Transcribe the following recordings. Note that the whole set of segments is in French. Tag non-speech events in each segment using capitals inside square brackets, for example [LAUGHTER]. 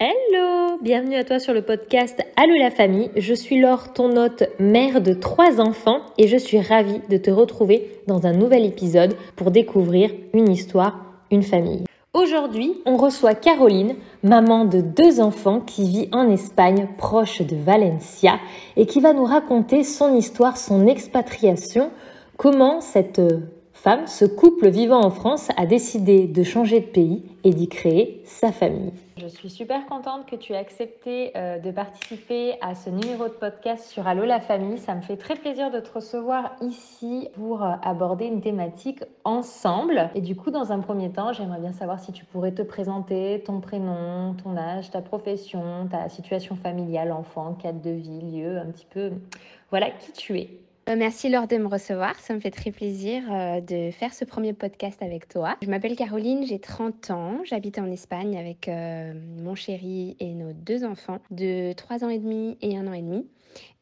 Hello Bienvenue à toi sur le podcast Allô la famille. Je suis Laure, ton hôte, mère de trois enfants et je suis ravie de te retrouver dans un nouvel épisode pour découvrir une histoire, une famille. Aujourd'hui, on reçoit Caroline, maman de deux enfants qui vit en Espagne, proche de Valencia, et qui va nous raconter son histoire, son expatriation, comment cette femme, ce couple vivant en France, a décidé de changer de pays et d'y créer sa famille. Je suis super contente que tu aies accepté euh, de participer à ce numéro de podcast sur Allo la famille. Ça me fait très plaisir de te recevoir ici pour euh, aborder une thématique ensemble. Et du coup, dans un premier temps, j'aimerais bien savoir si tu pourrais te présenter ton prénom, ton âge, ta profession, ta situation familiale, enfant, cadre de vie, lieu, un petit peu, voilà qui tu es. Euh, merci Laure de me recevoir, ça me fait très plaisir euh, de faire ce premier podcast avec toi. Je m'appelle Caroline, j'ai 30 ans, j'habite en Espagne avec euh, mon chéri et nos deux enfants de 3 ans et demi et 1 an et demi.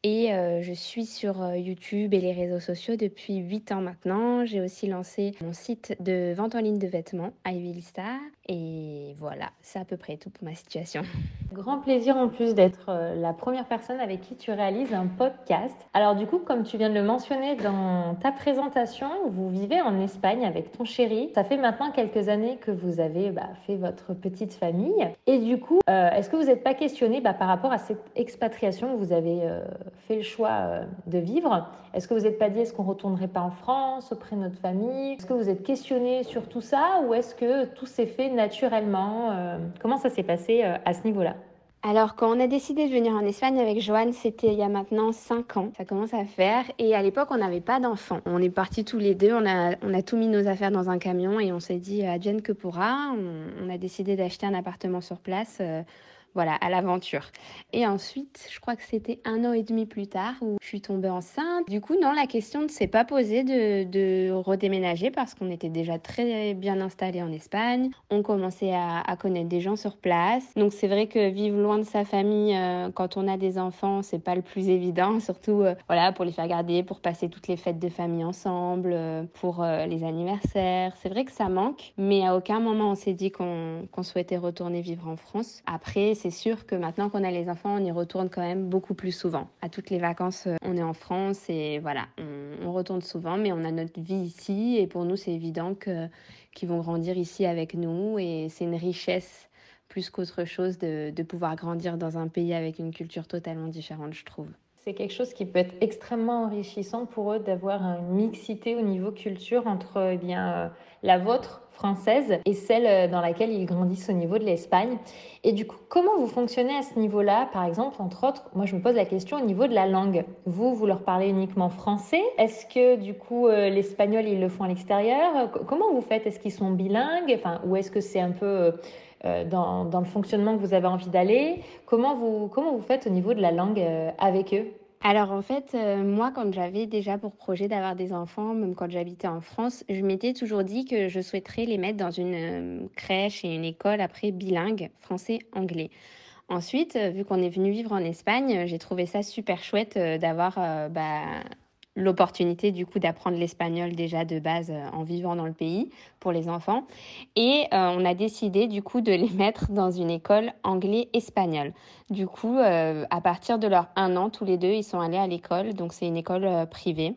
Et euh, je suis sur euh, YouTube et les réseaux sociaux depuis 8 ans maintenant. J'ai aussi lancé mon site de vente en ligne de vêtements, Ivy Star. Et voilà, c'est à peu près tout pour ma situation. [LAUGHS] Grand plaisir en plus d'être euh, la première personne avec qui tu réalises un podcast. Alors du coup, comme tu viens de le mentionner dans ta présentation, vous vivez en Espagne avec ton chéri. Ça fait maintenant quelques années que vous avez bah, fait votre petite famille. Et du coup, est-ce que vous n'êtes pas questionné bah, par rapport à cette expatriation que vous avez fait le choix euh, de vivre, est-ce que vous n'êtes pas dit est-ce qu'on retournerait pas en France auprès de notre famille? Est-ce que vous êtes questionné sur tout ça ou est-ce que tout s'est fait naturellement euh, Comment ça s'est passé euh, à ce niveau-là? Alors, quand on a décidé de venir en Espagne avec Joanne, c'était il y a maintenant 5 ans. Ça commence à faire. Et à l'époque, on n'avait pas d'enfants. On est partis tous les deux. On a, on a tout mis nos affaires dans un camion et on s'est dit, advienne que pourra. On, a décidé d'acheter un appartement sur place voilà, à l'aventure. Et ensuite, je crois que c'était un an et demi plus tard où je suis tombée enceinte. Du coup, non, la question ne s'est pas posée de, redéménager parce qu'on était déjà très bien installés en Espagne. On commençait à, connaître des gens sur place. Donc, c'est vrai que vivre loin de sa famille euh, quand on a des enfants, c'est pas le plus évident, [LAUGHS] surtout euh, voilà, pour les faire garder, pour passer toutes les fêtes de famille ensemble, euh, pour les anniversaires. C'est vrai que ça manque, mais à aucun moment on s'est dit qu'on souhaitait retourner vivre en France. Après, c'est c'est sûr que maintenant qu'on a les enfants, on y retourne quand même beaucoup plus souvent. À toutes les vacances, euh, on est en France et voilà, on, retourne souvent, mais on a notre vie ici et pour nous, c'est évident que qu'ils vont grandir ici avec nous et c'est une richesse plus qu'autre chose de, de pouvoir grandir dans un pays avec une culture totalement différente, je trouve c'est quelque chose qui peut être extrêmement enrichissant pour eux d'avoir une mixité au niveau culture entre eh bien, euh, la vôtre française et celle euh, dans laquelle ils grandissent au niveau de l'Espagne. Et du coup, comment vous fonctionnez à ce niveau-là? Par exemple, entre autres, moi je me pose la question au niveau de la langue. Vous, vous leur parlez uniquement français? Est-ce que du coup euh, l'espagnol, ils le font à l'extérieur? Comment vous faites? Est-ce qu'ils sont bilingues? Enfin, Ou est-ce que c'est un peu... dans, dans, le fonctionnement que vous avez envie d'aller. Comment vous, comment vous faites au niveau de la langue avec eux? Alors en fait, euh, moi, quand j'avais déjà pour projet d'avoir des enfants, même quand j'habitais en France, je m'étais toujours dit que je souhaiterais les mettre dans une euh, crèche et une école après bilingue, français-anglais. Ensuite, euh, vu qu'on est venu vivre en Espagne, j'ai trouvé ça super chouette d'avoir bah, l'opportunité du coup d'apprendre l'espagnol déjà de base euh, en vivant dans le pays pour les enfants. Et euh, on a décidé du coup de les mettre dans une école anglais-espagnol. Du coup, euh, à partir de leur un an, tous les deux, ils sont allés à l'école, donc c'est une école privée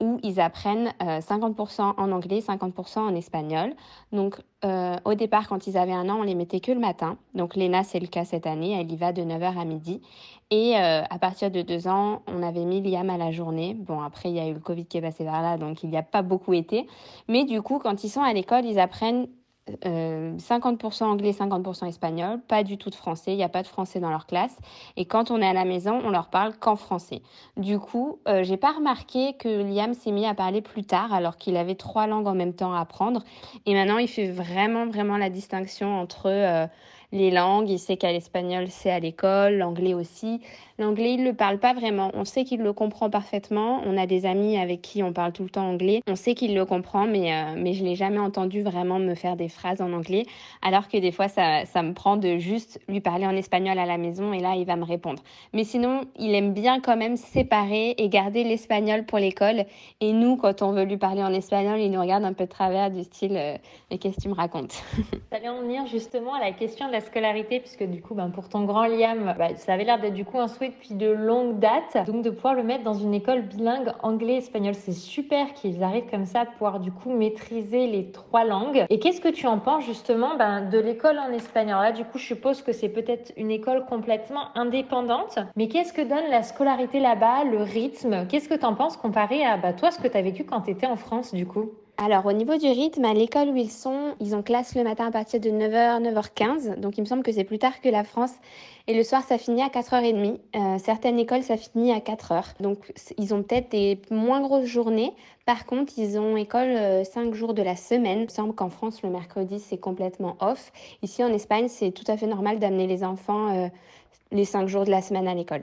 où ils apprennent 50% euh, en anglais, 50% en espagnol. Donc euh, au départ, quand ils avaient un an, on les mettait que le matin. Donc Léna, c'est le cas cette année, elle y va de 9h à midi. Et euh, à partir de deux ans, on avait mis Liam à la journée. Bon, après, il y a eu le Covid qui est passé par là, donc il n'y a pas beaucoup été. Mais du coup, quand ils sont à l'école, ils apprennent 50% euh, anglais, 50% espagnol, pas du tout de français, il n'y a pas de français dans leur classe. Et quand on est à la maison, on leur parle qu'en français. Du coup, euh, j'ai pas remarqué que Liam s'est mis à parler plus tard, alors qu'il avait trois langues en même temps à apprendre. Et maintenant, il fait vraiment, vraiment la distinction entre euh, les langues. Il sait qu'à l'espagnol, c'est à l'école, l'anglais aussi. L'anglais, il ne le parle pas vraiment. On sait qu'il le comprend parfaitement. On a des amis avec qui on parle tout le temps anglais. On sait qu'il le comprend, mais, euh, mais je l'ai jamais entendu vraiment me faire des phrases en anglais. Alors que des fois, ça, ça me prend de juste lui parler en espagnol à la maison et là, il va me répondre. Mais sinon, il aime bien quand même séparer et garder l'espagnol pour l'école. Et nous, quand on veut lui parler en espagnol, il nous regarde un peu de travers du style euh, Mais qu'est-ce que tu me racontes? [LAUGHS] Vient en venir justement à la question de la scolarité, puisque du coup, ben, pour ton grand Liam, bah, ça avait l'air d'être du coup un souhait depuis de longue date. Donc de pouvoir le mettre dans une école bilingue anglais-espagnol, c'est super qu'ils arrivent comme ça à pouvoir du coup maîtriser les trois langues. Et qu'est-ce que tu en penses justement ben, de l'école en espagnol Là, du coup, je suppose que c'est peut-être une école complètement indépendante. Mais qu'est-ce que donne la scolarité là-bas, le rythme? Qu'est-ce que tu en penses comparé à bah, toi, ce que tu as vécu quand tu étais en France du coup? Alors, au niveau du rythme, à l'école où ils sont, ils ont classe le matin à partir de 9h, 9h15. Donc, il me semble que c'est plus tard que la France. Et le soir, ça finit à 4h30. Euh, certaines écoles, ça finit à 4h. Donc, ils ont peut-être des moins grosses journées. Par contre, ils ont école 5 euh, jours de la semaine. Il me semble qu'en France, le mercredi, c'est complètement off. Ici, en Espagne, c'est tout à fait normal d'amener les enfants euh, les 5 jours de la semaine à l'école.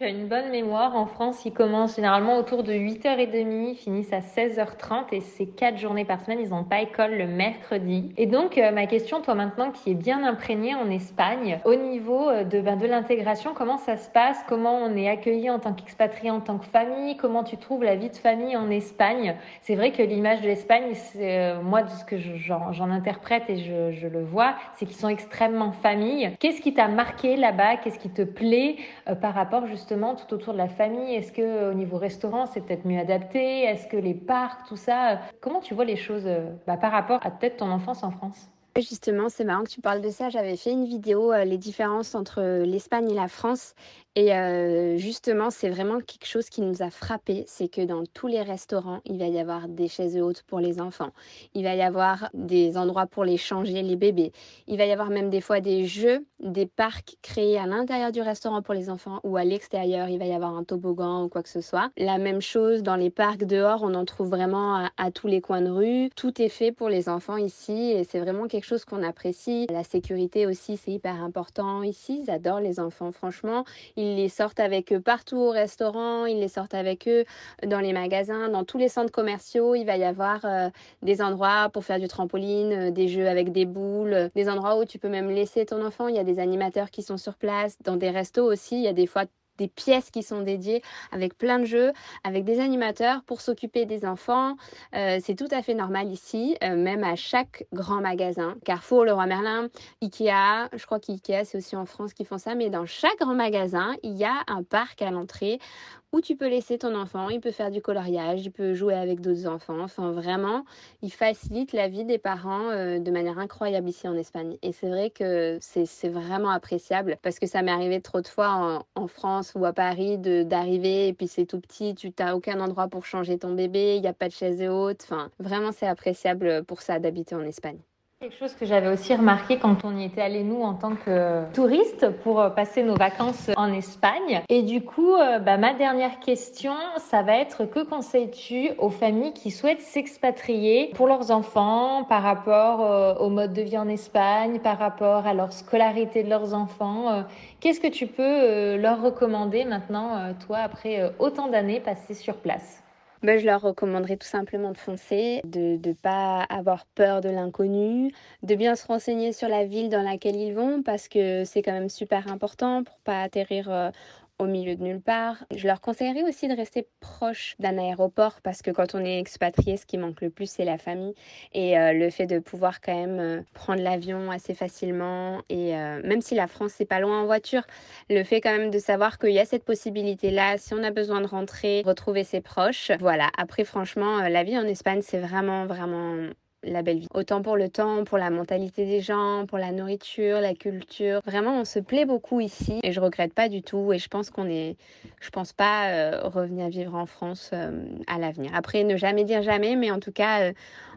Tu as une bonne mémoire. En France, ils commencent généralement autour de 8h30, finissent à 16h30 et c'est 4 journées par semaine. Ils n'ont pas école le mercredi. Et donc, euh, ma question, toi maintenant qui es bien imprégné en Espagne, au niveau euh, de, ben, de l'intégration, comment ça se passe? Comment on est accueilli en tant qu'expatrié, en tant que famille? Comment tu trouves la vie de famille en Espagne? C'est vrai que l'image de l'Espagne, euh, moi, de ce que j'en interprète et je, je le vois, c'est qu'ils sont extrêmement famille. Qu'est-ce qui t'a marqué là-bas? Qu'est-ce qui te plaît par rapport justement tout autour de la famille Est-ce que au niveau restaurant, c'est peut-être mieux adapté? Est-ce que les parcs, tout ça, comment tu vois les choses euh, bah, par rapport à peut-être ton enfance en France? Justement, c'est marrant que tu parles de ça. J'avais fait une vidéo, euh, les différences entre l'Espagne et la France. Et justement, c'est vraiment quelque chose qui nous a frappé, c'est que dans tous les restaurants, il va y avoir des chaises hautes pour les enfants. Il va y avoir des endroits pour les changer les bébés. Il va y avoir même des fois des jeux, des parcs créés à l'intérieur du restaurant pour les enfants ou à l'extérieur. Il va y avoir un toboggan ou quoi que ce soit. La même chose dans les parcs dehors, on en trouve vraiment à, tous les coins de rue. Tout est fait pour les enfants ici et c'est vraiment quelque chose qu'on apprécie. La sécurité aussi, c'est hyper important ici. Ils adorent les enfants, franchement. Les sortent avec eux partout au restaurant, ils les sortent avec eux dans les magasins, dans tous les centres commerciaux. Il va y avoir euh, des endroits pour faire du trampoline, euh, des jeux avec des boules, des endroits où tu peux même laisser ton enfant. Il y a des animateurs qui sont sur place. Dans des restos aussi, il y a des fois des pièces qui sont dédiées avec plein de jeux, avec des animateurs pour s'occuper des enfants. Euh, c'est tout à fait normal ici, euh, même à chaque grand magasin. Carrefour, Leroy Merlin, Ikea, je crois qu'Ikea c'est aussi en France qui font ça, mais dans chaque grand magasin, il y a un parc à l'entrée où tu peux laisser ton enfant, il peut faire du coloriage, il peut jouer avec d'autres enfants. Enfin, vraiment, il facilite la vie des parents euh, de manière incroyable ici en Espagne. Et c'est vrai que c'est vraiment appréciable parce que ça m'est arrivé trop de fois en, France ou à Paris d'arriver et puis c'est tout petit, tu n'as aucun endroit pour changer ton bébé, il n'y a pas de chaise haute. Enfin, vraiment, c'est appréciable pour ça d'habiter en Espagne. Quelque chose que j'avais aussi remarqué quand on y était allé nous en tant que touristes pour euh, passer nos vacances en Espagne. Et du coup, euh, bah, ma dernière question, ça va être que conseilles-tu aux familles qui souhaitent s'expatrier pour leurs enfants par rapport euh, au mode de vie en Espagne, par rapport à leur scolarité de leurs enfants Qu'est-ce que tu peux leur recommander maintenant, toi, après autant d'années passées sur place? Ben, je leur recommanderais tout simplement de foncer, de ne pas avoir peur de l'inconnu, de bien se renseigner sur la ville dans laquelle ils vont parce que c'est quand même super important pour pas atterrir euh, au milieu de nulle part. Je leur conseillerais aussi de rester proche d'un aéroport parce que quand on est expatrié, ce qui manque le plus, c'est la famille et euh, le fait de pouvoir quand même euh, prendre l'avion assez facilement et euh, même si la France c'est pas loin en voiture, le fait quand même de savoir qu'il y a cette possibilité là, si on a besoin de rentrer, retrouver ses proches. Voilà. Après, franchement, la vie en Espagne, c'est vraiment vraiment la belle vie. Autant pour le temps, pour la mentalité des gens, pour la nourriture, la culture. Vraiment, on se plaît beaucoup ici et je regrette pas du tout. Et je pense qu'on est, je pense pas euh, revenir vivre en France euh, à l'avenir. Après, ne jamais dire jamais, mais en tout cas, euh,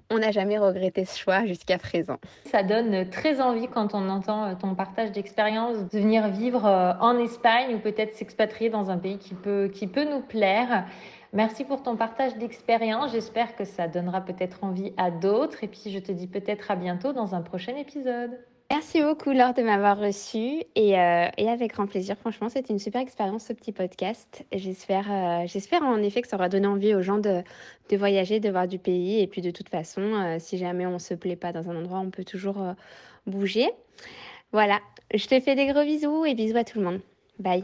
on n'a jamais regretté ce choix jusqu'à présent. Ça donne très envie quand on entend ton partage d'expérience de venir vivre en Espagne ou peut-être s'expatrier dans un pays qui peut, qui peut nous plaire. Merci pour ton partage d'expérience. J'espère que ça donnera peut-être envie à d'autres. Et puis, je te dis peut-être à bientôt dans un prochain épisode. Merci beaucoup, Laure, de m'avoir reçu et, euh, avec grand plaisir. Franchement, c'était une super expérience, ce petit podcast. J'espère, euh, j'espère en effet que ça aura donné envie aux gens de, de, voyager, de voir du pays. Et puis, de toute façon, euh, si jamais on ne se plaît pas dans un endroit, on peut toujours bouger. Voilà, je te fais des gros bisous et bisous à tout le monde. Bye.